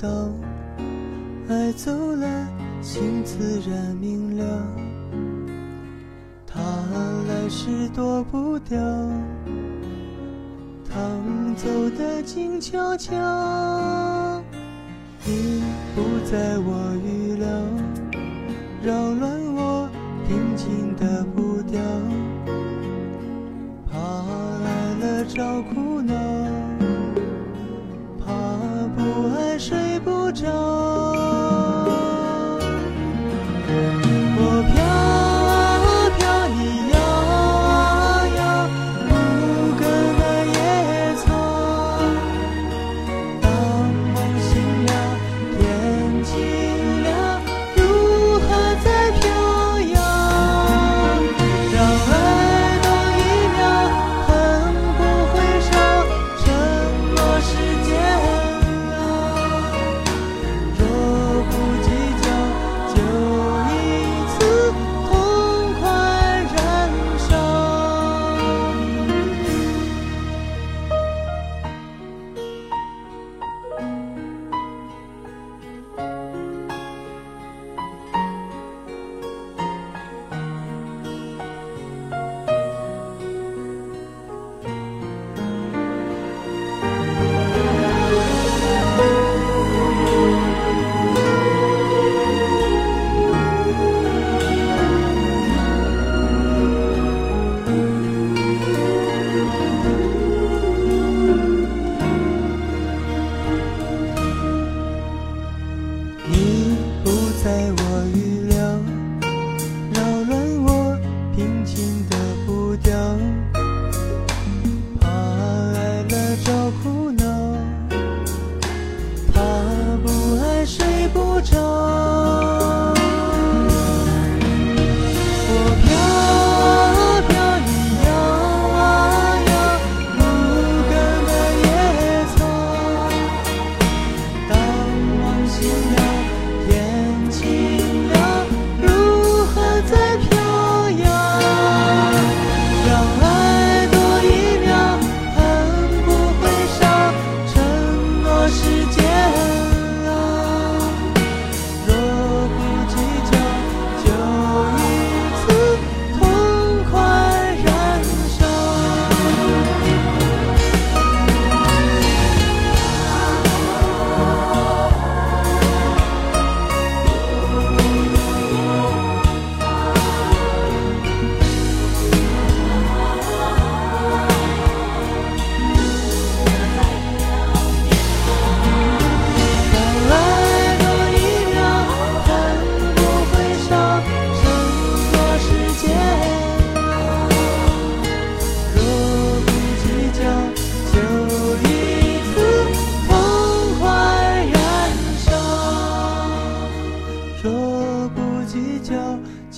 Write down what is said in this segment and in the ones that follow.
到爱走了，心自然明了。他来时躲不掉，他走的静悄悄，你不在我预料，扰乱我平静的步调。怕来了找顾。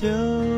就